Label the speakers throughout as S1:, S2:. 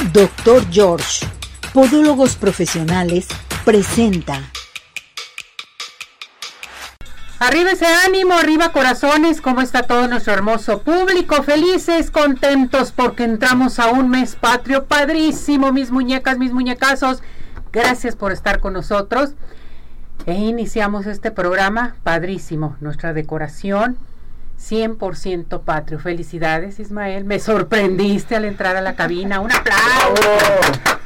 S1: Doctor George, Podólogos Profesionales, presenta.
S2: Arriba ese ánimo, arriba corazones, ¿cómo está todo nuestro hermoso público? Felices, contentos porque entramos a un mes patrio padrísimo, mis muñecas, mis muñecazos. Gracias por estar con nosotros. E iniciamos este programa padrísimo, nuestra decoración 100% patrio. Felicidades, Ismael. Me sorprendiste al entrar a la cabina. Un aplauso.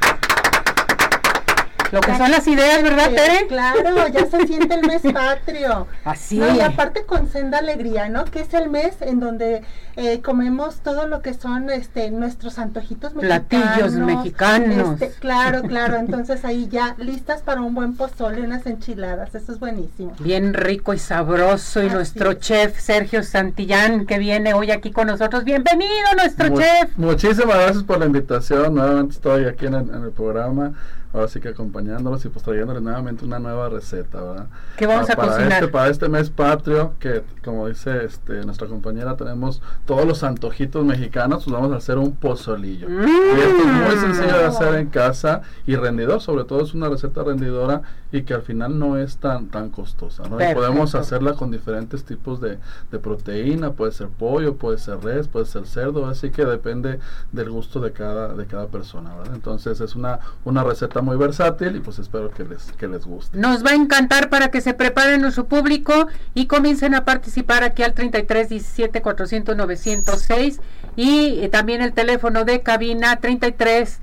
S2: Lo que son las ideas, ¿verdad, Tere?
S3: Claro, ya se siente el mes patrio.
S2: Así.
S3: No, y aparte con senda alegría, ¿no? Que es el mes en donde eh, comemos todo lo que son este nuestros antojitos mexicanos.
S2: Platillos mexicanos.
S3: Este, claro, claro. Entonces ahí ya listas para un buen pozole, unas enchiladas. Eso es buenísimo.
S2: Bien rico y sabroso. Y
S3: Así
S2: nuestro
S3: es.
S2: chef Sergio Santillán, que viene hoy aquí con nosotros. Bienvenido, nuestro
S4: Mu-
S2: chef.
S4: Muchísimas gracias por la invitación. Nuevamente estoy aquí en el, en el programa. Ahora sí que acompañándolos y pues trayéndoles nuevamente una nueva receta, ¿verdad?
S2: ¿Qué vamos
S4: Ah,
S2: a
S4: para
S2: cocinar?
S4: Este, para este mes patrio, que como dice este, nuestra compañera, tenemos todos los antojitos mexicanos, pues vamos a hacer un pozolillo.
S2: Mm.
S4: Y esto es muy sencillo de hacer en casa y rendidor, sobre todo es una receta rendidora y que al final no es tan tan costosa, ¿no? Y podemos hacerla con diferentes tipos de, de proteína, puede ser pollo, puede ser res, puede ser cerdo, así que depende del gusto de cada de cada persona, ¿verdad? Entonces es una una receta muy versátil y pues espero que les que les guste.
S2: Nos va a encantar para que se preparen nuestro público y comiencen a participar aquí al 33 17 400 906 y eh, también el teléfono de cabina 33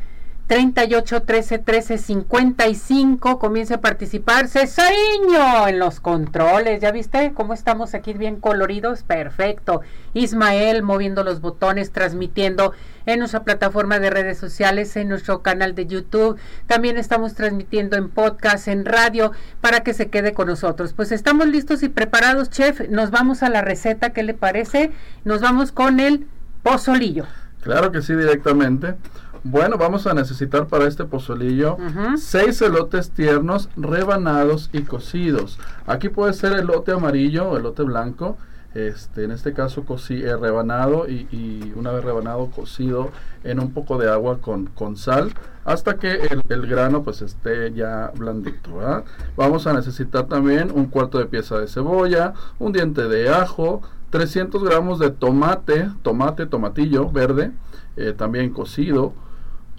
S2: 38 13 13 55 comience a participar Cesariño en los controles ya viste cómo estamos aquí bien coloridos perfecto. Ismael moviendo los botones transmitiendo en nuestra plataforma de redes sociales en nuestro canal de YouTube. También estamos transmitiendo en podcast en radio para que se quede con nosotros. Pues estamos listos y preparados chef. Nos vamos a la receta ¿qué le parece? nos vamos con el pozolillo.
S4: Claro que sí, directamente. Bueno, vamos a necesitar para este pozolillo
S2: Ujú.
S4: seis elotes tiernos rebanados y cocidos. Aquí puede ser elote amarillo o elote blanco. Este, en este caso cocí, eh, rebanado y, y una vez rebanado cocido en un poco de agua con, con sal hasta que el, el grano pues esté ya blandito. ¿verdad? Vamos a necesitar también un cuarto de pieza de cebolla, un diente de ajo, 300 gramos de tomate, tomate, tomatillo verde, eh, también cocido,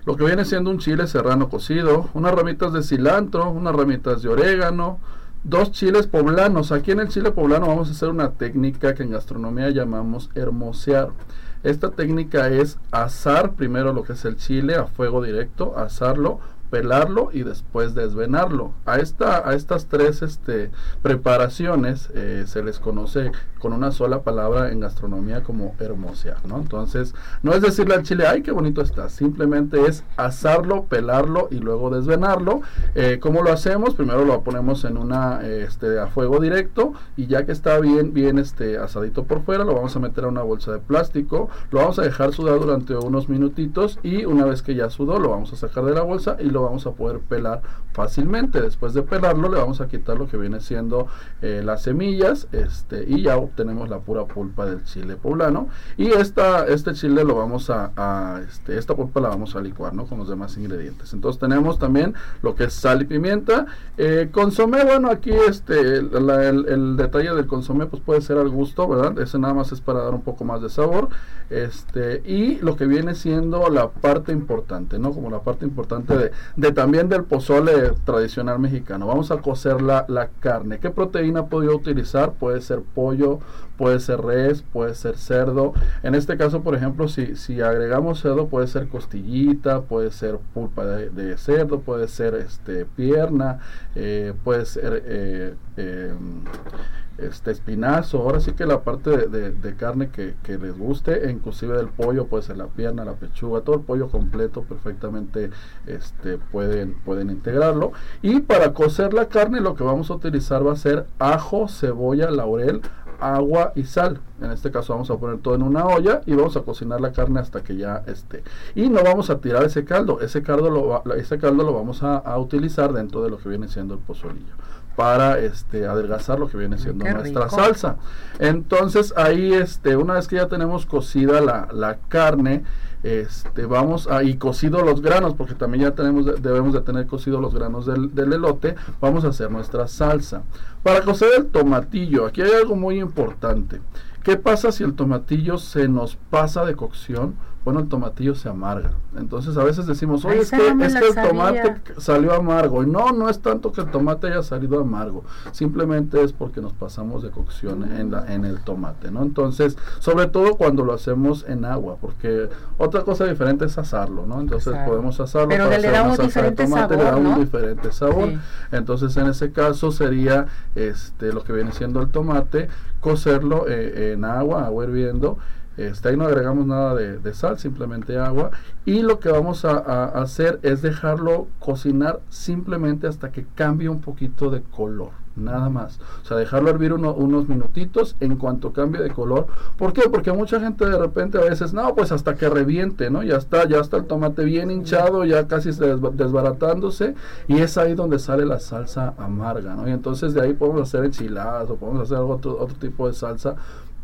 S4: lo que viene siendo un chile serrano cocido, unas ramitas de cilantro, unas ramitas de orégano, dos chiles poblanos. Aquí en el chile poblano vamos a hacer una técnica que en gastronomía llamamos hermosear. Esta técnica es asar primero lo que es el chile a fuego directo, asarlo, pelarlo y después desvenarlo. A, esta, a estas tres este, preparaciones eh, se les conoce con una sola palabra en gastronomía como hermosear, ¿no? Entonces, no es decirle al chile, ay, qué bonito está, simplemente es asarlo, pelarlo y luego desvenarlo. Eh, ¿Cómo lo hacemos? Primero lo ponemos en una, este, a fuego directo y ya que está bien, bien este, asadito por fuera, lo vamos a meter a una bolsa de plástico, lo vamos a dejar sudar durante unos minutitos y una vez que ya sudó, lo vamos a sacar de la bolsa y lo vamos a poder pelar fácilmente. Después de pelarlo, le vamos a quitar lo que viene siendo eh, las semillas este, y ya obtenemos la pura pulpa del chile poblano. Y esta, este chile lo vamos a, este, esta pulpa la vamos a licuar ¿no? con los demás ingredientes. Entonces tenemos también lo que es sal y pimienta. Eh, consomé, bueno, aquí este, la- el, el detalle del consomé pues puede ser al gusto, ¿verdad? Ese nada más es para dar un poco más de sabor. Este, y lo que viene siendo la parte importante, ¿no? Como la parte importante de, de también del pozole tradicional mexicano. Vamos a cocer la, la carne. ¿Qué proteína yo utilizar? Puede ser pollo, puede ser res, puede ser cerdo. En este caso, por ejemplo, si, si agregamos cerdo, puede ser costillita, puede ser pulpa de, cerdo, puede ser este pierna, eh, puede ser eh, eh, este espinazo, ahora sí que la parte de, de- de carne que, que les guste, e inclusive del pollo, puede ser la pierna, la pechuga, todo el pollo completo perfectamente este, pueden, pueden integrarlo. Y para cocer la carne lo que vamos a utilizar va a ser ajo, cebolla, laurel, agua y sal. En este caso vamos a poner todo en una olla y vamos a cocinar la carne hasta que ya esté. Y no vamos a tirar ese caldo, ese caldo lo, va- ese caldo lo vamos a, a utilizar dentro de lo que viene siendo el pozolillo para este adelgazar lo que viene siendo
S2: qué
S4: nuestra
S2: rico.
S4: salsa. Entonces ahí este una vez que ya tenemos cocida la, la carne, este, vamos a, y cocido los granos, porque también ya tenemos, debemos de tener cocido los granos del, del elote, vamos a hacer nuestra salsa. Para cocer el tomatillo, aquí hay algo muy importante. ¿Qué pasa si el tomatillo se nos pasa de cocción? Bueno, el tomatillo se amarga. Entonces a veces decimos, oye, es que, es que el tomate salió amargo. Y no, no es tanto que el tomate haya salido amargo. Simplemente es porque nos pasamos de cocción en, la, en el tomate, ¿no? Entonces, sobre todo cuando lo hacemos en agua, porque otra cosa diferente es asarlo, ¿no? Entonces podemos asarlo
S2: Pero para le hacer una salsa de tomate, le da un
S4: diferente sabor. Entonces en ese caso sería este lo que viene siendo el tomate, cocerlo eh, en agua, agua hirviendo este, ahí no agregamos nada de, sal, simplemente agua. Y lo que vamos a, hacer es dejarlo cocinar simplemente hasta que cambie un poquito de color. Nada más. O sea, dejarlo hervir unos minutitos en cuanto cambie de color. ¿Por qué? Porque mucha gente de repente a veces, no, pues hasta que reviente, ¿no? Ya está, ya está el tomate bien hinchado, ya casi desbaratándose. Y es ahí donde sale la salsa amarga, ¿no? Y entonces de ahí podemos hacer enchiladas o podemos hacer otro, otro tipo de salsa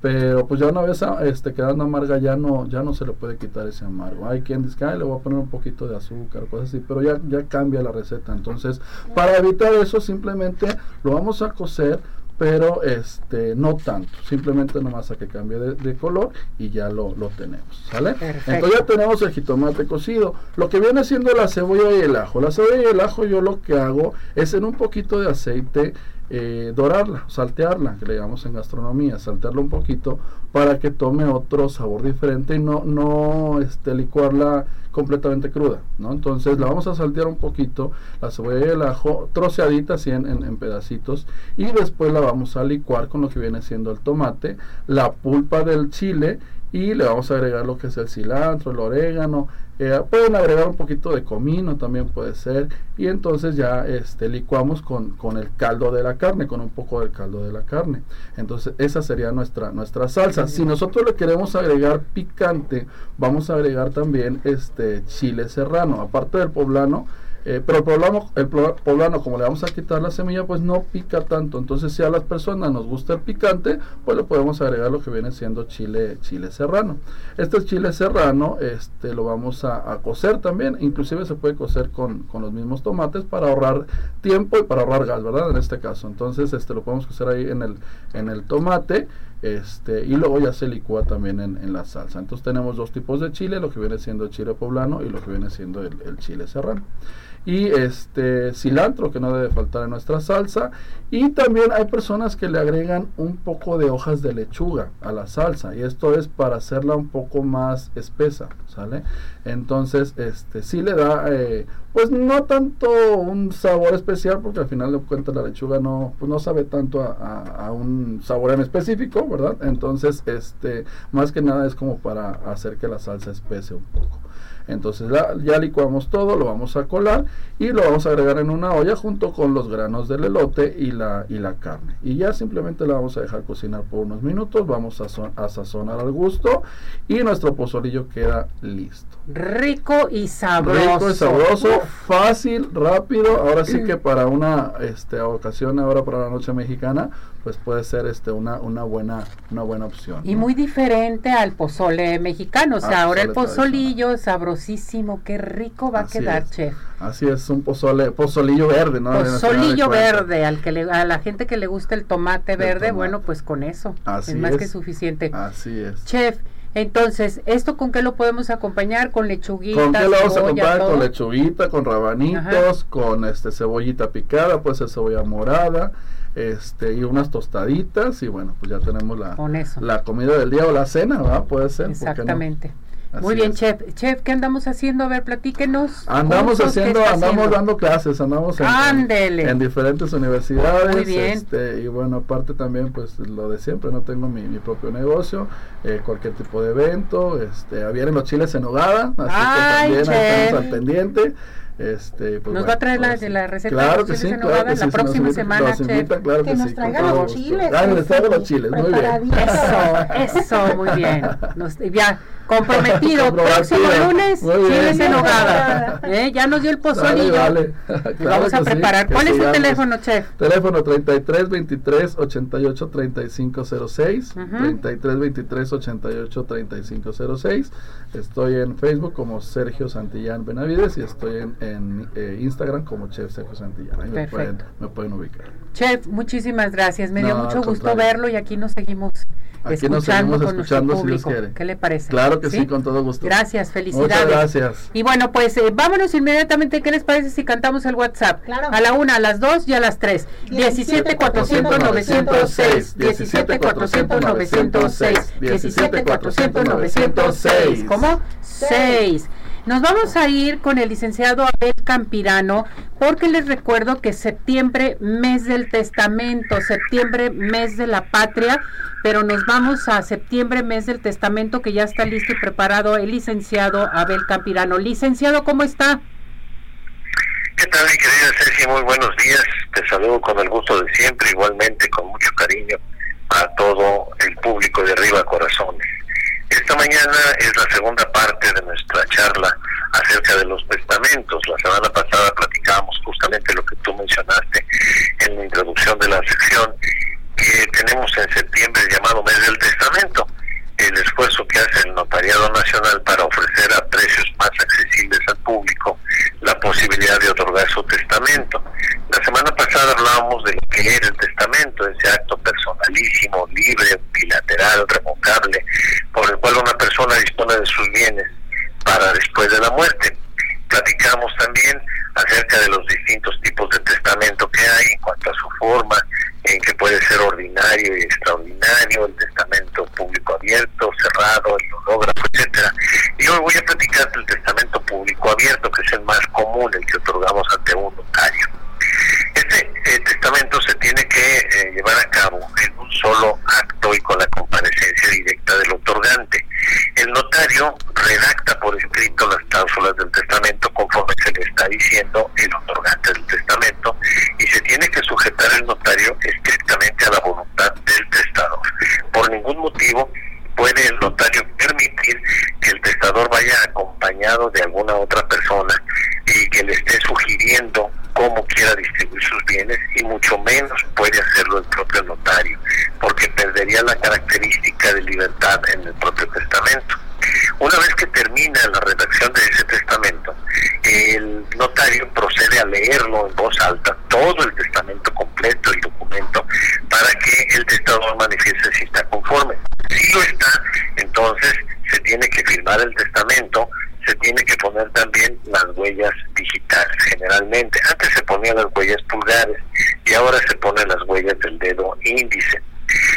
S4: pero pues ya una vez este, quedando amarga ya no ya no se le puede quitar ese amargo. Hay quien dice le voy a poner un poquito de azúcar cosas así pero ya ya cambia la receta. Entonces para evitar eso simplemente lo vamos a cocer pero este no tanto. Simplemente nomás a que cambie de, color y ya lo, lo tenemos ¿sale? entonces ya tenemos el jitomate cocido. Lo que viene siendo la cebolla y el ajo. La cebolla y el ajo yo lo que hago es en un poquito de aceite eh, dorarla, saltearla, que le llamamos en gastronomía, saltearla un poquito para que tome otro sabor diferente y no, no este, licuarla completamente cruda, ¿no? Entonces la vamos a saltear un poquito, la cebolla y el ajo, troceadita así en, en, pedacitos, y después la vamos a licuar con lo que viene siendo el tomate, la pulpa del chile y le vamos a agregar lo que es el cilantro, el orégano, eh, pueden agregar un poquito de comino también puede ser y entonces ya este licuamos con, con, el caldo de la carne con un poco del caldo de la carne. Entonces esa sería nuestra nuestra salsa. Si nosotros le queremos agregar picante vamos a agregar también este chile serrano. Aparte del poblano eh, pero el poblano, el poblano, como le vamos a quitar la semilla, pues no pica tanto. Entonces, si a las personas nos gusta el picante, pues le podemos agregar lo que viene siendo chile, chile serrano. Este chile serrano, este, lo vamos a, cocer también. Inclusive se puede cocer con, con, los mismos tomates para ahorrar tiempo y para ahorrar gas, ¿verdad? En este caso. Entonces, este, lo podemos cocer ahí en el, en el tomate. Este, y luego ya se licúa también en, en, la salsa. Entonces tenemos dos tipos de chile, lo que viene siendo chile poblano y lo que viene siendo el chile serrano y este cilantro que no debe faltar en nuestra salsa. Y también hay personas que le agregan un poco de hojas de lechuga a la salsa y esto es para hacerla un poco más espesa sale entonces este sí le da eh, pues no tanto un sabor especial porque al final de cuentas la lechuga no pues no sabe tanto a, a un sabor en específico verdad entonces este más que nada es como para hacer que la salsa espese un poco entonces ya licuamos todo, lo vamos a colar y lo vamos a agregar en una olla junto con los granos del elote y la, y la carne. Y ya simplemente la vamos a dejar cocinar por unos minutos, vamos a, a sazonar al gusto y nuestro pozolillo queda listo.
S2: Rico y sabroso. Rico y
S4: sabroso, fácil, rápido. Ahora sí que para una este, ocasión, ahora para la noche mexicana, pues puede ser este una, una buena una buena opción.
S2: Y muy diferente al pozole mexicano, o sea, ahora el pozolillo sabrosísimo, qué rico va a quedar, chef.
S4: Así es, un pozole, pozolillo verde, ¿no?
S2: Pozolillo verde, al que le, a la gente que le gusta el tomate verde, bueno, pues con eso es más que suficiente.
S4: Así es.
S2: Chef, entonces, ¿esto con qué lo podemos acompañar? ¿Con lechuguita?
S4: ¿Con qué lo vamos a acompañar? Con lechuguita, con rabanitos, con este cebollita picada, puede ser cebolla morada, este y unas tostaditas y bueno, pues ya tenemos la, la comida del día o la cena, ¿verdad? Puede ser.
S2: Exactamente. Muy bien, chef. Chef, ¿qué andamos haciendo? A ver, platíquenos.
S4: Andamos haciendo, andamos dando clases, andamos en, en, diferentes universidades. Muy bien. Este, y bueno, aparte también, pues lo de siempre, no tengo mi, mi propio negocio, eh, cualquier tipo de evento. Este, vienen los chiles en hogada, así Ay, que también estamos al pendiente. Este,
S2: pues nos va a traer la, la, receta claro de que sí, claro que la sí, próxima semana,
S3: nos invita, claro que, que, nos traigan los chiles.
S4: Ah, nos traigan los chiles, muy bien.
S2: Eso, eso, muy bien. Nos, ya Comprometido. Próximo lunes, chiles en hogada. ¿Eh? Ya nos dio el pozolillo. Vale, Vamos a preparar. ¿Cuál es el teléfono, chef?
S4: Teléfono 33 23 88 35 06. 33 23 88 35 06. Estoy en Facebook como Sergio Santillán Benavides y estoy en, en eh, Instagram como Chef Sergio Santillán. Ahí me pueden, me pueden, ubicar.
S2: Chef, muchísimas gracias. Me dio mucho gusto verlo y aquí nos seguimos
S4: Aquí nos seguimos escuchando si Dios quiere.
S2: ¿Qué le parece?
S4: Claro que ¿Sí? con todo gusto.
S2: Gracias, felicidades. Muchas
S4: gracias.
S2: Y bueno, pues eh, vámonos inmediatamente. ¿Qué les parece si cantamos el WhatsApp?
S3: Claro.
S2: A la una, a las dos y a las tres. 17 400 906. 17 400 906. 17 400 906. ¿Cómo? 6. Nos vamos a ir con el licenciado Abel Campirano porque les recuerdo que septiembre, mes del testamento, septiembre, mes de la patria, pero nos vamos a septiembre, mes del testamento que ya está listo y preparado el licenciado Abel Campirano. Licenciado, ¿cómo está?
S5: ¿Qué tal, mi querida Ceci? Muy buenos días. Te saludo con el gusto de siempre, igualmente con mucho cariño a todo el público de Arriba Corazones. Esta mañana es la segunda parte de nuestra charla acerca de los testamentos. La semana pasada platicábamos justamente lo que tú mencionaste en la introducción de la sección que tenemos en septiembre llamado mes del testamento. El esfuerzo que hace el Notariado Nacional para ofrecer a precios más accesibles al público la posibilidad de otorgar su testamento. La semana pasada hablábamos de lo que era el testamento, ese acto personalísimo, libre, bilateral, revocable, por el cual una persona dispone de sus bienes para después de la muerte. Platicamos también acerca de los distintos tipos de testamento que hay en cuanto a su forma, en que puede ser ordinario y extraordinario, el testamento público abierto, cerrado, el hológrafo, etcétera. Y hoy voy a platicar del testamento público abierto, que es el más común, el que otorgamos ante un notario. Este eh, testamento se tiene que eh, llevar a cabo en un solo acto y con la comparecencia directa del otorgante. El notario redacta por escrito las cláusulas del testamento conforme se le está diciendo el otorgante del testamento y se tiene que sujetar el notario estrictamente a la voluntad del testador. Por ningún motivo puede el notario permitir que el testador vaya acompañado de alguna otra persona y que le esté sugiriendo cómo quiera distribuir sus bienes y mucho menos puede hacerlo el propio notario, porque perdería la característica de libertad en el propio testamento. Una vez que termina la redacción de ese testamento, el notario procede a leerlo en voz alta, todo el testamento completo, el documento, para que el testador manifieste si está conforme. Si lo está, entonces se tiene que firmar el testamento, se tiene que poner también las huellas digitales generalmente. Antes se ponían las huellas pulgares y ahora se ponen las huellas del dedo índice.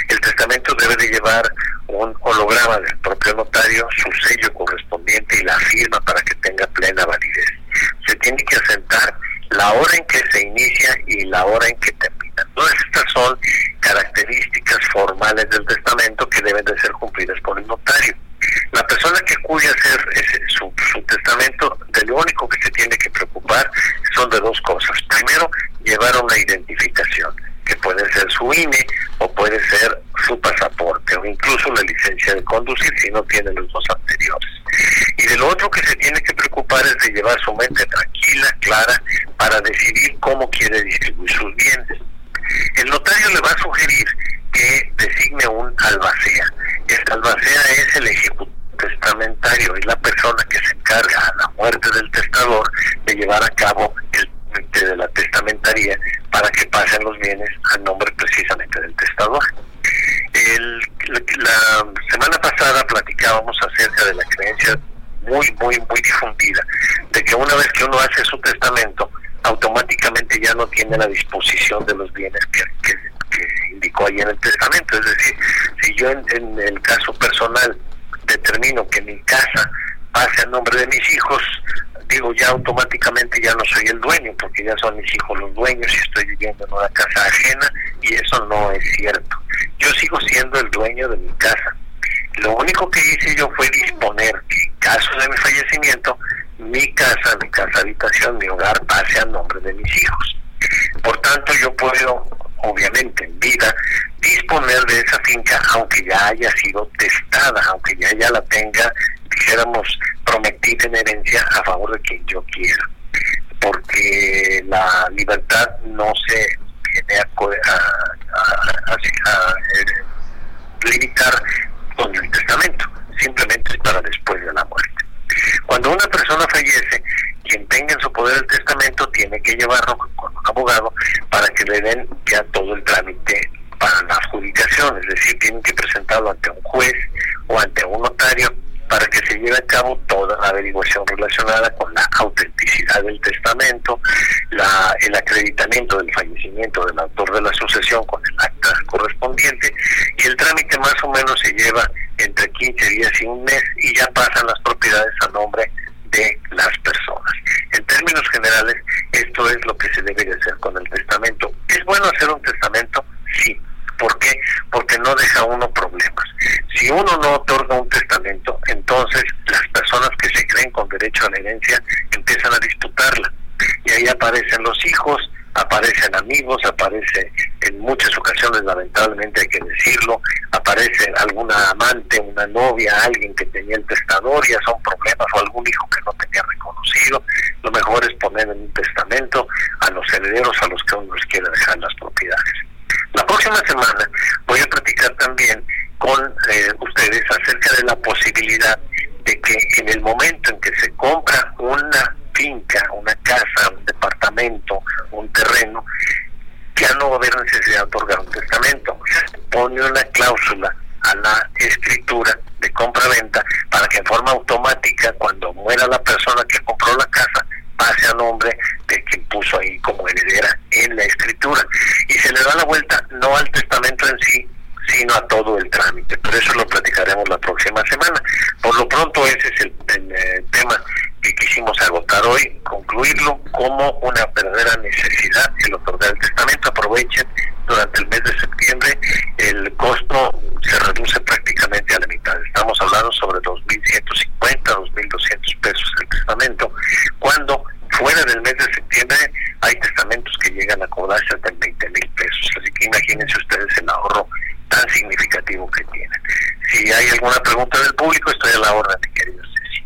S5: El testamento debe de llevar un holograma del propio notario, su sello correspondiente y la firma para que tenga plena validez. Se tiene que asentar la hora en que se inicia y la hora en que termina. Todas estas son características formales del testamento que deben de ser cumplidas por el notario. La persona que cuide hacer ese, su, su, testamento, de lo único que se tiene que preocupar son de dos cosas. Primero, llevar una identificación, que puede ser su INE o puede ser su pasaporte o incluso la licencia de conducir si no tiene los dos anteriores. Y de lo otro que se tiene que preocupar es de llevar su mente tranquila, clara, para decidir cómo quiere distribuir sus bienes. El notario le va a sugerir que designe un albacea. El albacea es el ejecutivo testamentario, es la persona que se encarga a la muerte del testador de llevar a cabo el trámite de la testamentaría para que pasen los bienes al nombre precisamente del testador. El, la semana pasada platicábamos acerca de la creencia muy, muy, muy difundida de que una vez que uno hace su testamento, automáticamente ya no tiene la disposición de los bienes que indicó ahí en el testamento. Es decir, si yo en, en, el caso personal determino que mi casa pase a nombre de mis hijos, digo ya automáticamente ya no soy el dueño, porque ya son mis hijos los dueños y estoy viviendo en una casa ajena y eso no es cierto. Yo sigo siendo el dueño de mi casa. Lo único que hice yo fue disponer que en caso de mi fallecimiento, mi casa, mi casa habitación, mi hogar pase a nombre de mis hijos. Por tanto, yo puedo, obviamente, en vida, disponer de esa finca aunque ya haya sido testada, aunque ya, ya la tenga dijéramos, prometida en herencia a favor de quien yo quiera. Porque la libertad no se viene a, a, eh, limitar con el testamento, simplemente es para después de la muerte. Cuando una persona fallece, quien tenga en su poder el testamento tiene que llevarlo con un abogado para que le den ya todo el trámite para la adjudicación, es decir, tienen que presentarlo ante un juez o ante un notario para que se lleve a cabo toda la averiguación relacionada con la autenticidad del testamento, la, el acreditamiento del fallecimiento del autor de la sucesión con el acta correspondiente y el trámite más o menos se lleva entre 15 días y un mes y ya pasan las propiedades a nombre de las personas. En términos generales, esto es lo que se debe de hacer con el testamento. ¿Es bueno hacer un testamento? Sí. ¿Por qué? Porque no deja uno problemas. Si uno no otorga un testamento, entonces las personas que se creen con derecho a la herencia empiezan a disputarla. Y ahí aparecen los hijos, aparecen amigos, aparece en muchas ocasiones, lamentablemente hay que decirlo, aparece alguna amante, una novia, alguien que tenía el testador, ya son problemas, o algún hijo que no tenía reconocido. Lo mejor es poner en un testamento a los herederos a los que uno les quiere dejar las propiedades. La próxima semana voy a platicar también con eh, ustedes acerca de la posibilidad de que en el momento en que se compra una finca, una casa, un departamento, un terreno, ya no va a haber necesidad de otorgar un testamento. Pone una cláusula a la escritura de compra-venta para que en forma automática, cuando muera la persona que compró la casa, pase a nombre de quien puso ahí como heredera en la escritura. Y se le da la vuelta no al testamento en sí, sino a todo el trámite. Pero eso lo platicaremos la próxima semana. Por lo pronto ese es el, eh, tema que quisimos agotar hoy, concluirlo como una verdadera necesidad el otorgar el testamento. Aprovechen durante el mes de septiembre, el costo se reduce prácticamente a la mitad. Estamos hablando sobre 2.150, 2.200 pesos el testamento, cuando fuera del mes de septiembre hay testamentos que llegan a cobrarse hasta en 20 mil pesos. Así que imagínense ustedes el ahorro tan significativo que tienen. Si hay alguna pregunta del público, estoy a la orden, mi querido Ceci.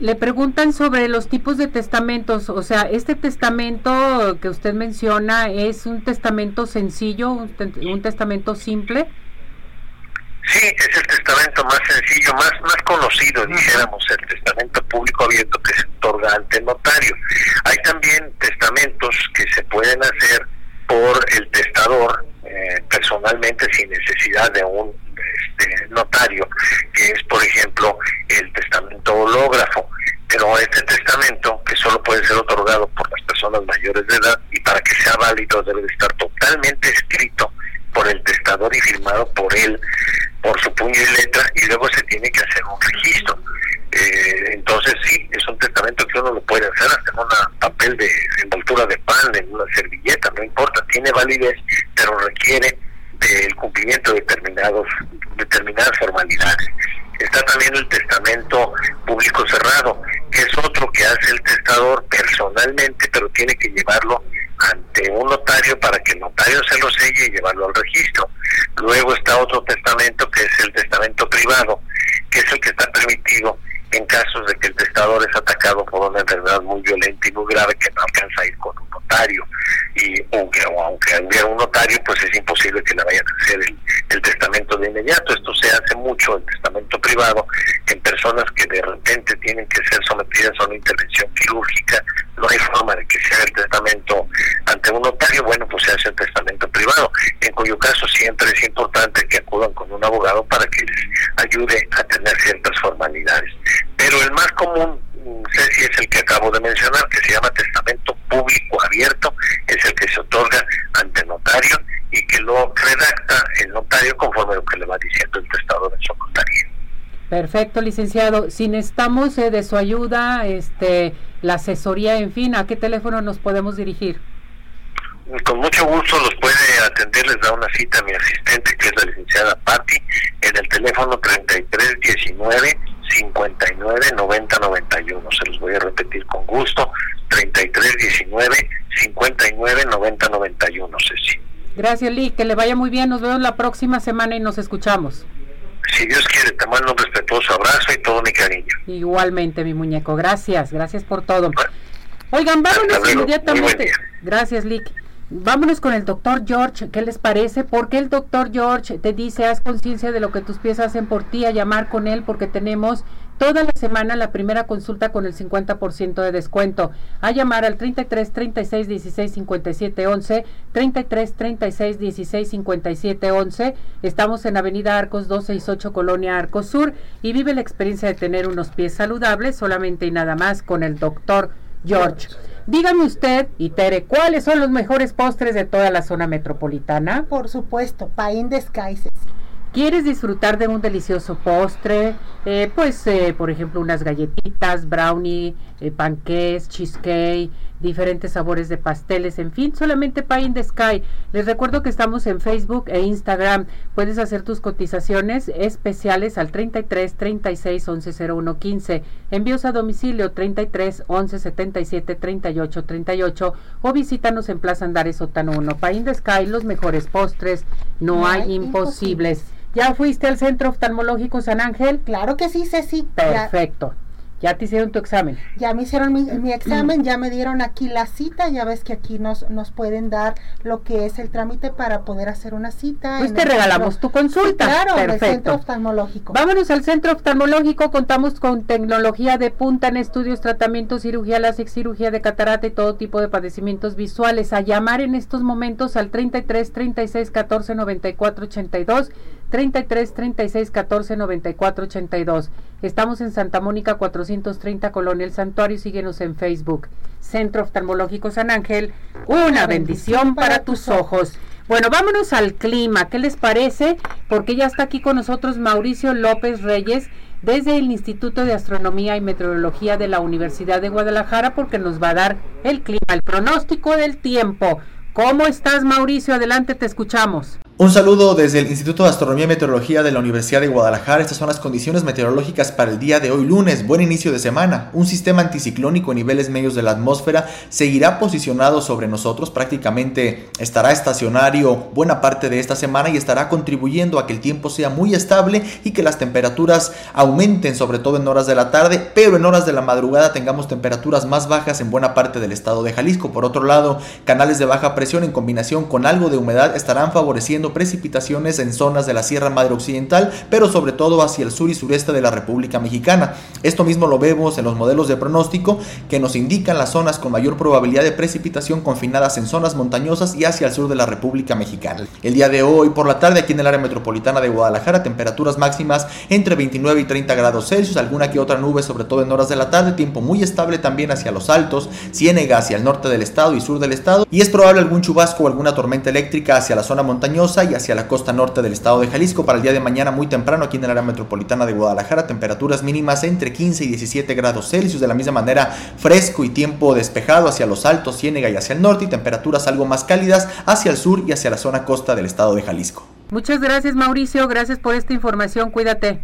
S2: Le preguntan sobre los tipos de testamentos, o sea, este testamento que usted menciona es un testamento sencillo, un, testamento simple.
S5: Sí, es el testamento más sencillo, más más conocido, dijéramos, el testamento público abierto que se otorga ante el notario. Hay también testamentos que se pueden hacer por el testador eh, personalmente sin necesidad de un este, notario, que es por ejemplo el testamento hológrafo. Pero este testamento, que solo puede ser otorgado por las personas mayores de edad y para que sea válido debe de estar totalmente escrito por el testador y firmado por él, por su puño y letra, y luego se tiene que hacer un registro. Eh, entonces sí, es un testamento que uno lo puede hacer hasta en un papel de envoltura de pan, en una servilleta, no importa, tiene validez, pero requiere del cumplimiento de determinados, determinadas formalidades. Está también el testamento público cerrado, que es otro que personalmente, pero tiene que llevarlo ante un notario para que el notario se lo selle y llevarlo al registro. Luego está otro testamento que es el testamento privado, que es el que está permitido en casos de que el testador es atacado por una enfermedad muy violenta y muy grave que no alcanza a ir con un notario. Y aunque, aunque hubiera un notario pues es imposible que le vayan a hacer el, testamento de inmediato. Esto se hace mucho el testamento privado en personas que de repente tienen que ser sometidas a una intervención quirúrgica. No hay forma de que sea el testamento ante un notario. Bueno pues se hace el testamento privado. En cuyo caso siempre es importante que acudan con un abogado para que les ayude a tener ciertas formalidades. Pero el más común, sé si es el que acabo de mencionar, que se llama testamento público abierto, es el que se otorga ante notario y que lo redacta el notario conforme a lo que le va diciendo el testador en su notario.
S2: Perfecto, licenciado. Si necesitamos eh, de su ayuda, este, la asesoría, en fin, ¿a qué teléfono nos podemos dirigir?
S5: Con mucho gusto los puede atender, les da una cita a mi asistente, que es la licenciada Patti, en el teléfono 3319 59 90 91. Se los voy a repetir con gusto. 33 19 59 90 91, Ceci.
S2: Gracias, Lee. Que le vaya muy bien. Nos vemos la próxima semana y nos escuchamos.
S5: Si Dios quiere, te mando un respetuoso abrazo y todo mi cariño.
S2: Igualmente, mi muñeco. Gracias, gracias por todo. Oigan, vámonos inmediatamente. Gracias, Lick. Vámonos con el doctor George, ¿qué les parece? Porque el doctor George te dice, haz conciencia de lo que tus pies hacen por ti, a llamar con él porque tenemos toda la semana la primera consulta con el 50% de descuento. A llamar al 33 36 16 57 11, 33 36 16 57 11. Estamos en Avenida Arcos 268 Colonia Arcos Sur y vive la experiencia de tener unos pies saludables solamente y nada más con el doctor George. Dígame usted, y Tere, ¿cuáles son los mejores postres de toda la zona metropolitana?
S3: Por supuesto, Pain Descaices.
S2: ¿Quieres disfrutar de un delicioso postre? Eh, pues, eh, por ejemplo, unas galletitas, brownie, eh, panqués, cheesecake, diferentes sabores de pasteles, en fin, solamente Pie in the Sky. Les recuerdo que estamos en Facebook e Instagram. Puedes hacer tus cotizaciones especiales al 33 36 11 01 15. Envíos a domicilio 33 11 77 38 38 o visítanos en Plaza Andares Sotano 1. Pie in the Sky, los mejores postres, no, hay, imposibles. ¿Ya fuiste al Centro Oftalmológico San Ángel?
S3: Claro que sí, Ceci.
S2: Perfecto. ¿Ya te hicieron tu examen?
S3: Ya me hicieron mi, examen, ya me dieron aquí la cita, ya ves que aquí nos, nos pueden dar lo que es el trámite para poder hacer una cita.
S2: Pues te regalamos tu consulta.
S3: claro, Perfecto. el centro oftalmológico.
S2: Vámonos al centro oftalmológico, contamos con tecnología de punta en estudios, tratamientos, cirugía láser, cirugía de catarata y todo tipo de padecimientos visuales. A llamar en estos momentos al 33 36 14 94 82 33 36 14 94 82. Estamos en Santa Mónica 430 Colonia El Santuario. Síguenos en Facebook. Centro Oftalmológico San Ángel. Una bendición para tus ojos. Bueno, vámonos al clima. ¿Qué les parece? Porque ya está aquí con nosotros Mauricio López Reyes desde el Instituto de Astronomía y Meteorología de la Universidad de Guadalajara porque nos va a dar el clima, el pronóstico del tiempo. ¿Cómo estás, Mauricio? Adelante, te escuchamos.
S6: Un saludo desde el Instituto de Astronomía y Meteorología de la Universidad de Guadalajara. Estas son las condiciones meteorológicas para el día de hoy lunes. Buen inicio de semana. Un sistema anticiclónico en niveles medios de la atmósfera seguirá posicionado sobre nosotros. Prácticamente estará estacionario buena parte de esta semana y estará contribuyendo a que el tiempo sea muy estable y que las temperaturas aumenten, sobre todo en horas de la tarde, pero en horas de la madrugada tengamos temperaturas más bajas en buena parte del estado de Jalisco. Por otro lado, canales de baja presión en combinación con algo de humedad estarán favoreciendo precipitaciones en zonas de la Sierra Madre Occidental, pero sobre todo hacia el sur y sureste de la República Mexicana. Esto mismo lo vemos en los modelos de pronóstico que nos indican las zonas con mayor probabilidad de precipitación confinadas en zonas montañosas y hacia el sur de la República Mexicana. El día de hoy por la tarde aquí en el área metropolitana de Guadalajara, temperaturas máximas entre 29 y 30 grados Celsius, alguna que otra nube sobre todo en horas de la tarde, tiempo muy estable también hacia los altos, Ciénega hacia el norte del estado y sur del estado y es probable algún chubasco o alguna tormenta eléctrica hacia la zona montañosa y hacia la costa norte del estado de Jalisco para el día de mañana muy temprano aquí en el área metropolitana de Guadalajara, temperaturas mínimas entre 15 y 17 grados Celsius, de la misma manera fresco y tiempo despejado hacia los altos, Ciénega y hacia el norte y temperaturas algo más cálidas hacia el sur y hacia la zona costa del estado de Jalisco.
S2: Muchas gracias Mauricio, gracias por esta información, cuídate.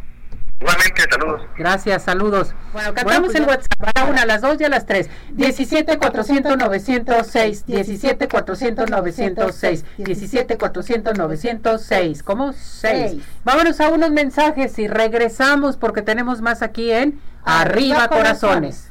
S5: Igualmente, saludos.
S2: Gracias, saludos. Bueno, cantamos el WhatsApp a la una, a las dos y a las tres. 17 400 906, 17 400 906, 17 400 906. ¿Cómo? 6. Vámonos a unos mensajes y regresamos porque tenemos más aquí en Arriba, Corazones.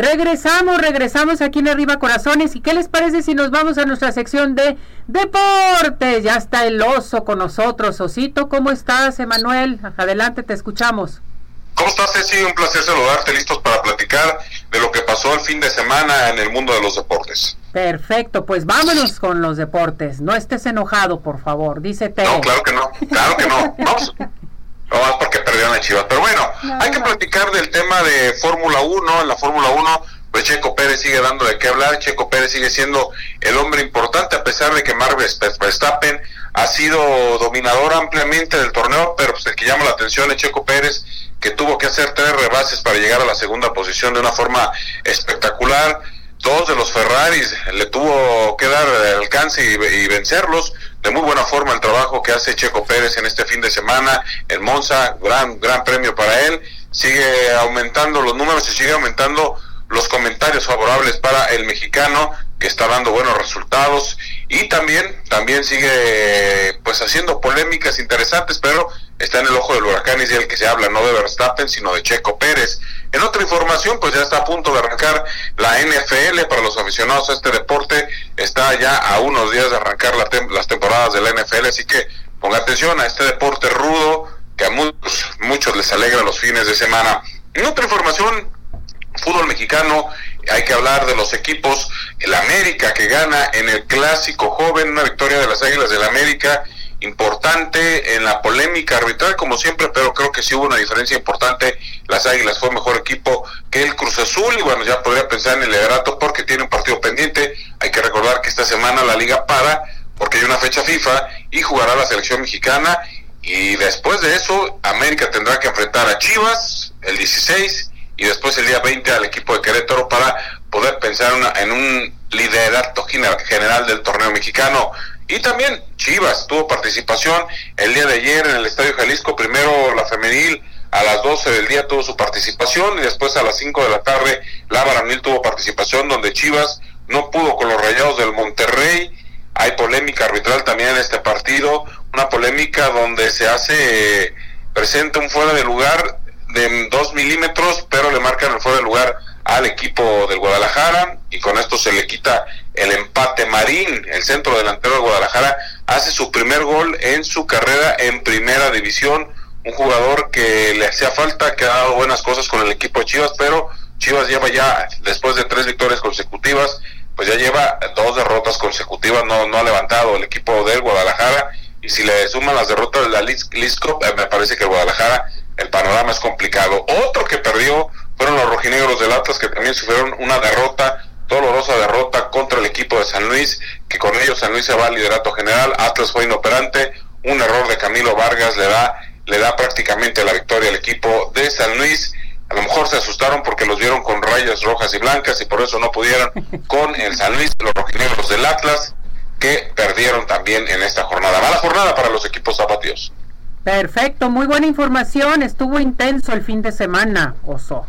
S2: Regresamos, regresamos aquí en Arriba Corazones. ¿Y qué les parece si nos vamos a nuestra sección de deportes? Ya está el oso con nosotros. Osito, ¿cómo estás, Emanuel? Adelante, te escuchamos.
S7: ¿Cómo estás, Ceci? Un placer saludarte, listos para platicar de lo que pasó el fin de semana en el mundo de los deportes.
S2: Perfecto, pues vámonos con los deportes. No estés enojado, por favor, dice Teo.
S7: No, claro que no, claro que no. Vamos, no más porque perdieron a Chivas. Pero bueno, hay que platicar del tema de Fórmula 1. En la Fórmula 1, pues Checo Pérez sigue dando de qué hablar. Checo Pérez sigue siendo el hombre importante, a pesar de que Marvel Verstappen ha sido dominador ampliamente del torneo, pero pues el que llama la atención es Checo Pérez, que tuvo que hacer tres rebases para llegar a la segunda posición de una forma espectacular dos de los Ferraris le tuvo que dar alcance y, vencerlos. De muy buena forma el trabajo que hace Checo Pérez en este fin de semana en Monza, gran, gran premio para él. Sigue aumentando los números y sigue aumentando los comentarios favorables para el mexicano que está dando buenos resultados y también también sigue pues haciendo polémicas interesantes pero está en el ojo del huracán y es el que se habla no de Verstappen sino de Checo Pérez. En otra información pues ya está a punto de arrancar la NFL para los aficionados a este deporte. Está ya a unos días de arrancar las temporadas de la NFL así que ponga atención a este deporte rudo que a muchos muchos les alegra los fines de semana. En otra información fútbol mexicano, hay que hablar de los equipos, el América que gana en el clásico joven, una victoria de las Águilas del América importante en la polémica arbitral como siempre, pero creo que sí hubo una diferencia importante, las Águilas fue mejor equipo que el Cruz Azul y bueno, ya podría pensar en el liderato porque tiene un partido pendiente, hay que recordar que esta semana la liga para porque hay una fecha FIFA y jugará la selección mexicana. Y después de eso América tendrá que enfrentar a Chivas el 16 y después el día 20 al equipo de Querétaro para poder pensar en un liderato general del torneo mexicano. Y también Chivas tuvo participación el día de ayer en el Estadio Jalisco, primero la femenil a las 12 del día tuvo su participación y después a las 5 de la tarde la varonil tuvo participación donde Chivas no pudo con los rayados del Monterrey. Hay polémica arbitral también en este partido, una polémica donde se hace presente un fuera de lugar de 2 milímetros, pero le marcan el fuera de lugar al equipo del Guadalajara y con esto se le quita el empate. Marín, el centro delantero de Guadalajara, hace su primer gol en su carrera en primera división. Un jugador que le hacía falta, que ha dado buenas cosas con el equipo de Chivas, pero Chivas lleva ya, después de tres victorias consecutivas, pues ya lleva dos derrotas consecutivas, no, no ha levantado el equipo del Guadalajara. Y si le suman las derrotas de la Lisco, eh, me parece que Guadalajara el panorama es complicado. Otro que perdió fueron los rojinegros del Atlas, que también sufrieron una derrota, dolorosa derrota contra el equipo de San Luis, que con ellos San Luis se va al liderato general, Atlas fue inoperante, un error de Camilo Vargas le da, le da prácticamente la victoria al equipo de San Luis. A lo mejor se asustaron porque los vieron con rayas rojas y blancas y por eso no pudieron con el San Luis, los rojinegros del Atlas, que perdieron también en esta jornada. Mala jornada para los equipos zapateos.
S2: Perfecto, muy buena información. Estuvo intenso el fin de semana, Oso.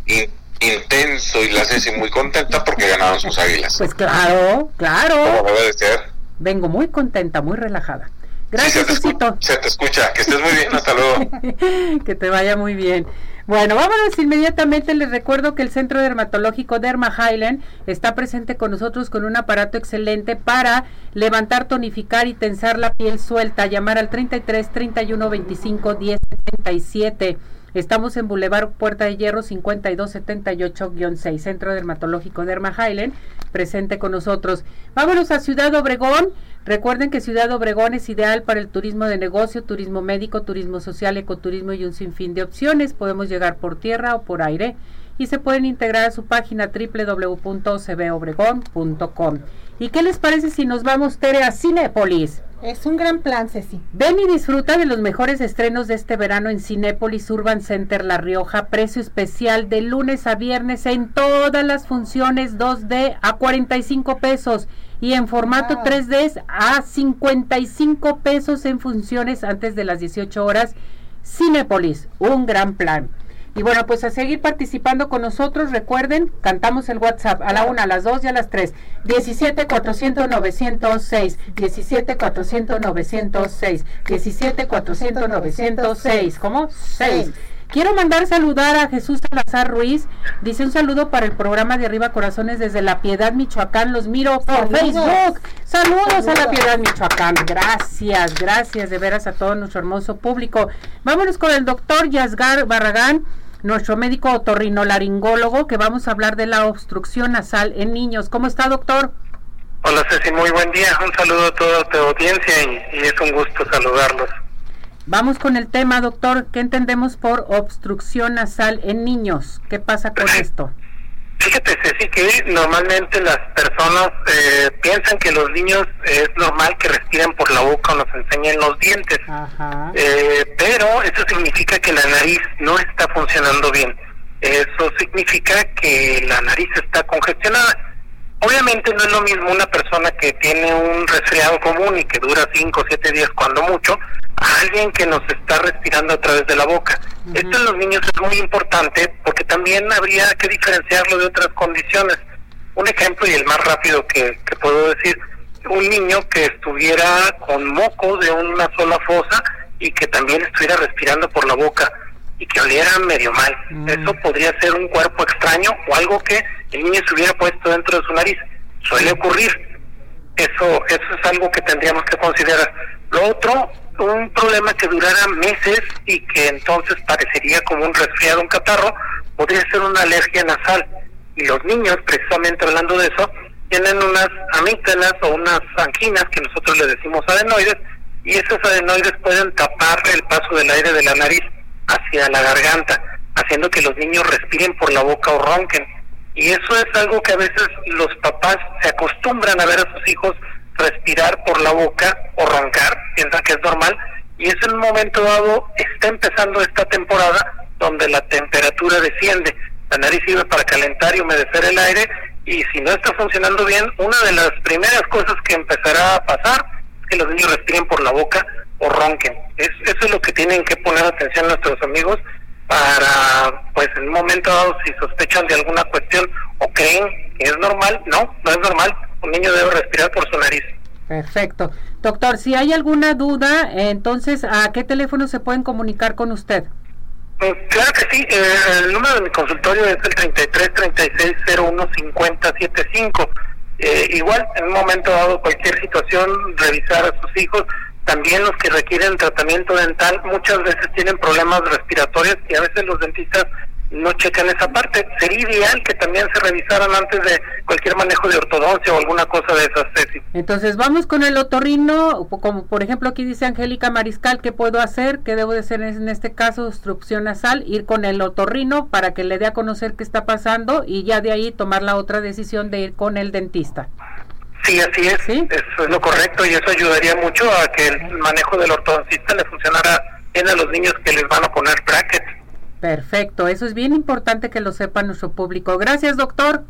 S7: intenso y la Ceci muy contenta porque ganaron sus águilas.
S2: Pues claro, claro.
S7: ¿Cómo debe ser?
S2: Vengo muy contenta, muy relajada. Gracias,
S7: se, se te escucha. Que estés muy bien. Hasta luego.
S2: que te vaya muy bien. Bueno, vámonos inmediatamente. Les recuerdo que el Centro Dermatológico Derma Highland está presente con nosotros con un aparato excelente para levantar, tonificar y tensar la piel suelta. Llamar al 33 31 25 10 37. Estamos en Boulevard Puerta de Hierro 5278-6, Centro Dermatológico de Highland, presente con nosotros. Vámonos a Ciudad Obregón. Recuerden que Ciudad Obregón es ideal para el turismo de negocio, turismo médico, turismo social, ecoturismo y un sinfín de opciones. Podemos llegar por tierra o por aire y se pueden integrar a su página www.cbobregón.com. ¿Y qué les parece si nos vamos, Tere, a Cinépolis?
S3: Es un gran plan, Ceci.
S2: Ven y disfruta de los mejores estrenos de este verano en Cinépolis Urban Center La Rioja. Precio especial de lunes a viernes en todas las funciones 2D a 45 pesos y en formato 3D a 55 pesos en funciones antes de las 18 horas. Cinépolis, un gran plan. Y bueno, pues a seguir participando con nosotros, recuerden, cantamos el WhatsApp a la una, a las dos y a las tres. 17 400 906, 17 400 906, 17 400 906, ¿cómo? 6. Quiero mandar saludar a Jesús Salazar Ruiz. Dice un saludo para el programa de Arriba Corazones desde La Piedad, Michoacán. Los miro por Facebook. Saludos, a La Piedad, Michoacán. Gracias, gracias de veras a todo nuestro hermoso público. Vámonos con el doctor Yasgar Barragán nuestro médico otorrinolaringólogo, que vamos a hablar de la obstrucción nasal en niños. ¿Cómo está, doctor?
S8: Hola, Ceci, muy buen día. Un saludo a toda tu audiencia y, es un gusto saludarlos.
S2: Vamos con el tema, doctor. ¿Qué entendemos por obstrucción nasal en niños? ¿Qué pasa con esto?
S8: Fíjate, Ceci, que normalmente las personas eh, piensan que los niños es normal que respiren por la boca o nos enseñen los dientes. Eh, pero eso significa que la nariz no está funcionando bien. Eso significa que la nariz está congestionada. Obviamente no es lo mismo una persona que tiene un resfriado común y que dura 5 o 7 días cuando mucho, a alguien que nos está respirando a través de la boca. Esto en los niños es muy importante porque también habría que diferenciarlo de otras condiciones. Un ejemplo y el más rápido que, puedo decir, un niño que estuviera con moco de una sola fosa y que también estuviera respirando por la boca y que oliera medio mal. Mm. Eso podría ser un cuerpo extraño o algo que el niño se hubiera puesto dentro de su nariz. Suele ocurrir. Eso, eso es algo que tendríamos que considerar. Lo otro un problema que durara meses y que entonces parecería como un resfriado, un catarro, podría ser una alergia nasal. Y los niños, precisamente hablando de eso, tienen unas amígdalas o unas anginas que nosotros le decimos adenoides, y esos adenoides pueden tapar el paso del aire de la nariz hacia la garganta, haciendo que los niños respiren por la boca o ronquen. Y eso es algo que a veces los papás se acostumbran a ver a sus hijos respirar por la boca o roncar, piensan que es normal, y es en un momento dado, está empezando esta temporada donde la temperatura desciende, la nariz sirve para calentar y humedecer el aire, y si no está funcionando bien, una de las primeras cosas que empezará a pasar es que los niños respiren por la boca o ronquen. Es, eso es lo que tienen que poner atención nuestros amigos para, pues en un momento dado, si sospechan de alguna cuestión o creen que es normal, no, no es normal, un niño debe respirar por su nariz.
S2: Perfecto. Doctor, si hay alguna duda, entonces, ¿a qué teléfono se pueden comunicar con usted?
S8: Mm, claro que sí, eh, el número de mi consultorio es el 33 36 01 50 75. igual, en un momento dado, cualquier situación, revisar a sus hijos, también los que requieren tratamiento dental, muchas veces tienen problemas respiratorios y a veces los dentistas no checan esa parte. Sería ideal que también se revisaran antes de cualquier manejo de ortodoncia o alguna cosa de esas.
S2: Entonces vamos con el otorrino, como por ejemplo aquí dice Angélica Mariscal, ¿qué puedo hacer? ¿Qué debo de hacer en este caso? Obstrucción nasal, ir con el otorrino para que le dé a conocer qué está pasando y ya de ahí tomar la otra decisión de ir con el dentista.
S8: Sí, así es. Eso es lo correcto y eso ayudaría mucho a que el manejo del ortodoncista le funcionara bien a los niños que les van a poner brackets
S2: Perfecto, eso es bien importante que lo sepa nuestro público. Gracias, doctor.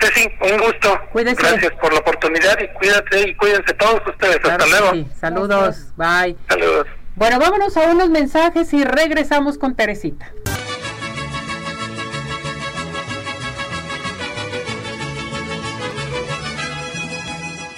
S8: Sí, sí, un gusto.
S2: Cuídese.
S8: Gracias por la oportunidad y cuídate y cuídense todos ustedes. Hasta luego. Sí.
S2: Saludos, bye.
S8: Saludos.
S2: Bueno, vámonos a unos mensajes y regresamos con Teresita.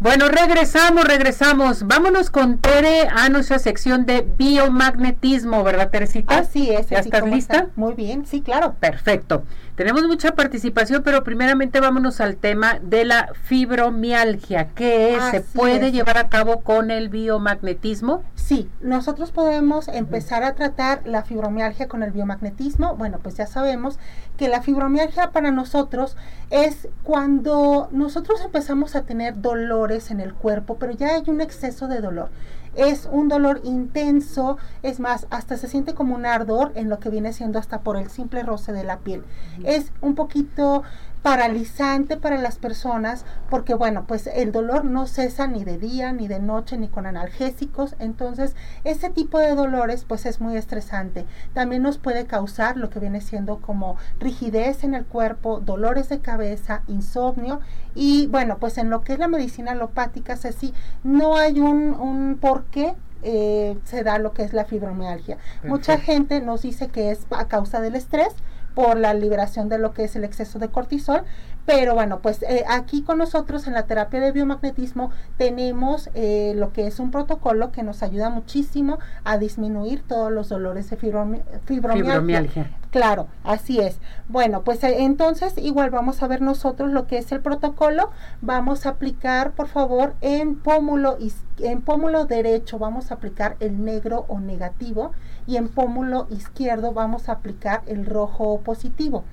S2: Bueno, regresamos, regresamos. Vámonos con Tere a nuestra sección de biomagnetismo, ¿verdad, Teresita?
S3: Así es.
S2: ¿Ya estás lista?
S3: Muy bien, sí, claro.
S2: Perfecto. Tenemos mucha participación, pero primeramente vámonos al tema de la fibromialgia. ¿Qué es? ¿Se puede llevar a cabo con el biomagnetismo?
S3: Sí, nosotros podemos empezar a tratar la fibromialgia con el biomagnetismo. Bueno, pues ya sabemos que la fibromialgia para nosotros es cuando nosotros empezamos a tener dolores en el cuerpo, pero ya hay un exceso de dolor es un dolor intenso, es más, hasta se siente como un ardor en lo que viene siendo hasta por el simple roce de la piel. Es un poquito paralizante para las personas porque bueno pues el dolor no cesa ni de día ni de noche ni con analgésicos. Entonces ese tipo de dolores pues es muy estresante. También nos puede causar lo que viene siendo como rigidez en el cuerpo dolores de cabeza insomnio. Y bueno pues en lo que es la medicina alopática es así no hay un, un por qué eh, se da lo que es la fibromialgia. Mucha gente nos dice que es a causa del estrés por la liberación de lo que es el exceso de cortisol. Pero bueno, pues eh, aquí con nosotros en la terapia de biomagnetismo tenemos eh, lo que es un protocolo que nos ayuda muchísimo a disminuir todos los dolores de fibromialgia. Claro, así es. Bueno, pues eh, entonces igual vamos a ver nosotros lo que es el protocolo. Vamos a aplicar, por favor, en pómulo, en pómulo derecho vamos a aplicar el negro o negativo y en pómulo izquierdo vamos a aplicar el rojo positivo.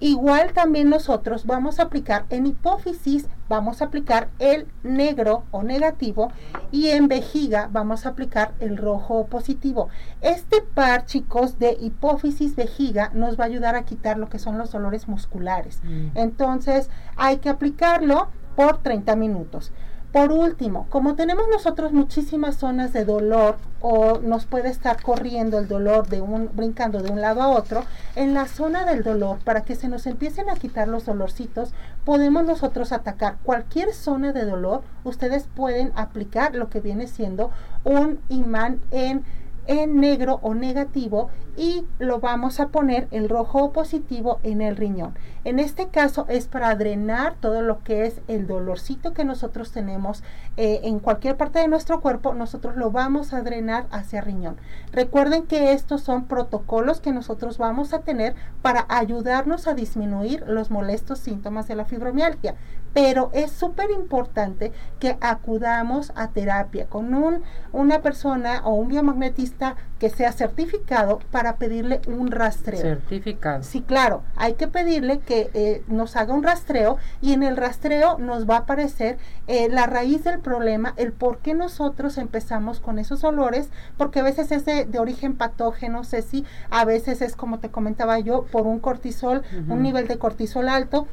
S3: Igual también nosotros vamos a aplicar en hipófisis, vamos a aplicar el negro o negativo y en vejiga vamos a aplicar el rojo positivo. Este par, chicos, de hipófisis vejiga nos va a ayudar a quitar lo que son los dolores musculares. Mm. Entonces hay que aplicarlo por 30 minutos. Por último, como tenemos nosotros muchísimas zonas de dolor o nos puede estar corriendo el dolor de un brincando de un lado a otro, en la zona del dolor para que se nos empiecen a quitar los dolorcitos, podemos nosotros atacar cualquier zona de dolor, ustedes pueden aplicar lo que viene siendo un imán en en negro o negativo y lo vamos a poner el rojo o positivo en el riñón. En este caso es para drenar todo lo que es el dolorcito que nosotros tenemos eh, en cualquier parte de nuestro cuerpo, nosotros lo vamos a drenar hacia riñón. Recuerden que estos son protocolos que nosotros vamos a tener para ayudarnos a disminuir los molestos síntomas de la fibromialgia pero es súper importante que acudamos a terapia con un, una persona o un biomagnetista que sea certificado para pedirle un rastreo.
S2: Certificado.
S3: Sí, claro, hay que pedirle que eh, nos haga un rastreo y en el rastreo nos va a aparecer eh, la raíz del problema, el por qué nosotros empezamos con esos olores, porque a veces es de, origen patógeno, sé si a veces es como te comentaba yo, por un cortisol, un nivel de cortisol alto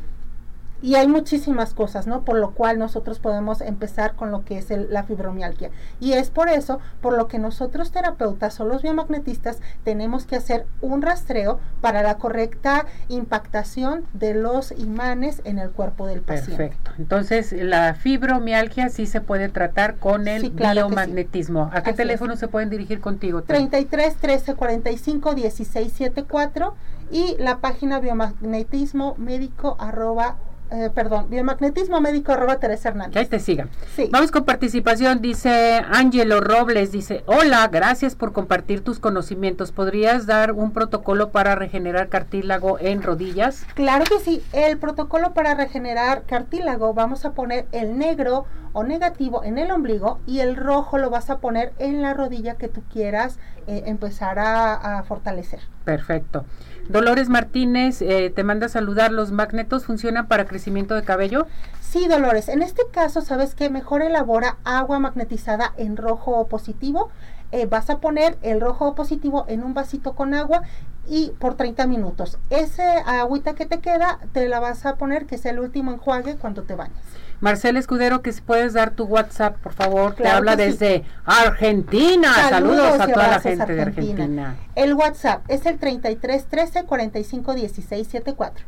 S3: Y hay muchísimas cosas, ¿no? Por lo cual nosotros podemos empezar con lo que es la fibromialgia. Y es por eso, por lo que nosotros terapeutas o los biomagnetistas tenemos que hacer un rastreo para la correcta impactación de los imanes en el cuerpo del paciente.
S2: Perfecto. Entonces, la fibromialgia sí se puede tratar con el biomagnetismo. ¿A qué teléfono se pueden dirigir contigo?
S3: 33 13 45 16 74 y la página biomagnetismo médico arroba eh, perdón, biomagnetismo médico arroba Teresa Hernández.
S2: Que ahí te sigan. Vamos con participación, dice Ángelo Robles, dice, hola, gracias por compartir tus conocimientos. ¿Podrías dar un protocolo para regenerar cartílago en rodillas?
S3: Claro que sí, el protocolo para regenerar cartílago, vamos a poner el negro o negativo en el ombligo y el rojo lo vas a poner en la rodilla que tú quieras eh, empezar a, fortalecer.
S2: Perfecto. Dolores Martínez eh, te manda a saludar. ¿Los magnetos funcionan para crecimiento de cabello?
S3: Sí, Dolores. En este caso, ¿sabes qué? Mejor elabora agua magnetizada en rojo positivo. Eh, vas a poner el rojo positivo en un vasito con agua y por 30 minutos. Ese agüita que te queda, te la vas a poner, que es el último enjuague cuando te bañas.
S2: Marcela Escudero, que si puedes dar tu WhatsApp, por favor, te habla desde Argentina. Saludos, a toda la gente de Argentina.
S3: El WhatsApp es el 33 13 45 16 74.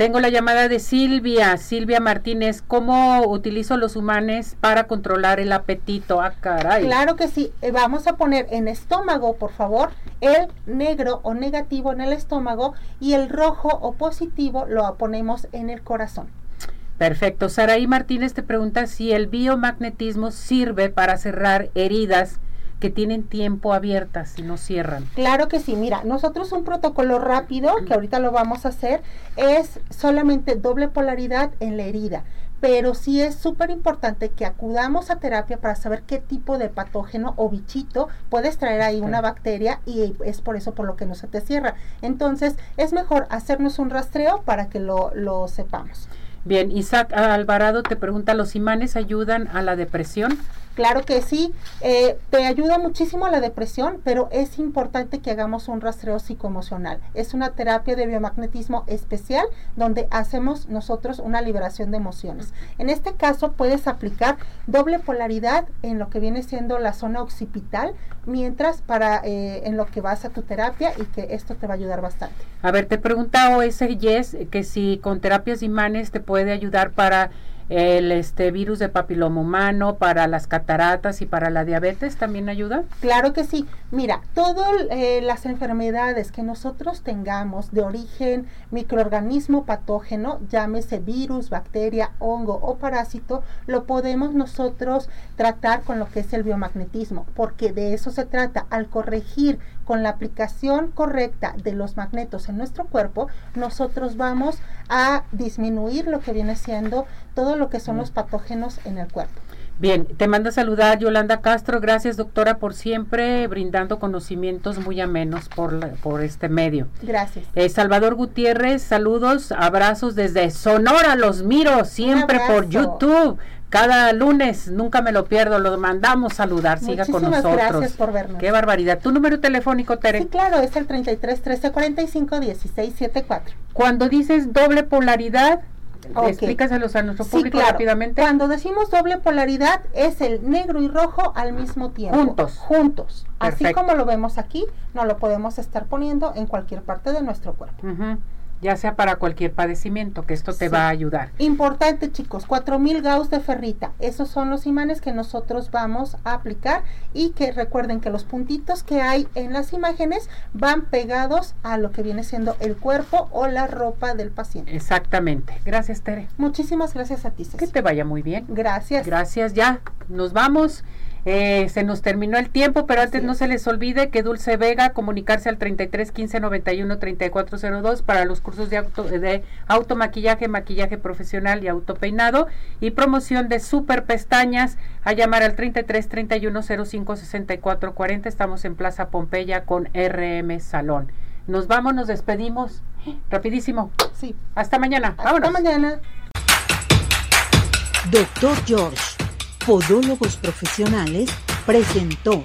S2: Tengo la llamada de Silvia, Silvia Martínez. ¿Cómo utilizo los humanes para controlar el apetito? Ah, caray.
S3: Claro que sí. Eh, vamos a poner en estómago, por favor, el negro o negativo en el estómago y el rojo o positivo lo ponemos en el corazón.
S2: Perfecto. Saraí Martínez te pregunta si el biomagnetismo sirve para cerrar heridas que tienen tiempo abiertas y no cierran.
S3: Claro que sí, mira, nosotros un protocolo rápido, que ahorita lo vamos a hacer, es solamente doble polaridad en la herida. Pero sí es súper importante que acudamos a terapia para saber qué tipo de patógeno o bichito puedes traer ahí una bacteria y es por eso por lo que no se te cierra. Entonces es mejor hacernos un rastreo para que lo, lo sepamos.
S2: Bien, Isaac Alvarado te pregunta, ¿los imanes ayudan a la depresión?
S3: Claro que sí, eh, te ayuda muchísimo la depresión, pero es importante que hagamos un rastreo psicoemocional. Es una terapia de biomagnetismo especial donde hacemos nosotros una liberación de emociones. En este caso puedes aplicar doble polaridad en lo que viene siendo la zona occipital, mientras para eh, en lo que vas a tu terapia y que esto te va a ayudar bastante.
S2: A ver, te preguntaba ese Yes que si con terapias imanes te puede ayudar para el este virus de papiloma humano, para las cataratas y para la diabetes también ayuda?
S3: Claro que sí. Mira, todas eh, las enfermedades que nosotros tengamos de origen microorganismo patógeno, llámese virus, bacteria, hongo o parásito, lo podemos nosotros tratar con lo que es el biomagnetismo, porque de eso se trata. Al corregir con la aplicación correcta de los magnetos en nuestro cuerpo, nosotros vamos a disminuir lo que viene siendo todo lo que son los patógenos en el cuerpo.
S2: Bien, te manda a saludar Yolanda Castro. Gracias, doctora, por siempre brindando conocimientos muy amenos por, por este medio.
S3: Gracias.
S2: Eh, Salvador Gutiérrez, saludos, abrazos desde Sonora. Los miro siempre por YouTube cada lunes, nunca me lo pierdo, lo mandamos saludar, siga con nosotros.
S3: gracias por vernos.
S2: Qué barbaridad. ¿Tu número telefónico, Tere?
S3: Sí, claro, es el 33 13 45 16 74.
S2: Cuando dices doble polaridad, explícaselos a nuestro público rápidamente.
S3: Cuando decimos doble polaridad, es el negro y rojo al mismo tiempo.
S2: Juntos.
S3: Juntos. Así como lo vemos aquí, no lo podemos estar poniendo en cualquier parte de nuestro cuerpo
S2: ya sea para cualquier padecimiento, que esto te va a ayudar.
S3: Importante chicos, 4000 gauss de ferrita, esos son los imanes que nosotros vamos a aplicar y que recuerden que los puntitos que hay en las imágenes van pegados a lo que viene siendo el cuerpo o la ropa del paciente.
S2: Exactamente. Gracias Tere.
S3: Muchísimas gracias a ti.
S2: Que te vaya muy bien.
S3: Gracias.
S2: Gracias, ya. Nos vamos. Eh, se nos terminó el tiempo, pero antes no se les olvide que Dulce Vega comunicarse al 33 15 91 3402 para los cursos de auto, de automaquillaje, maquillaje profesional y autopeinado y promoción de super pestañas a llamar al 33 31 05 64 40. Estamos en Plaza Pompeya con RM Salón. Nos vamos, nos despedimos. Rapidísimo.
S3: Sí.
S2: Hasta mañana.
S3: Hasta mañana.
S1: Doctor George Podólogos Profesionales presentó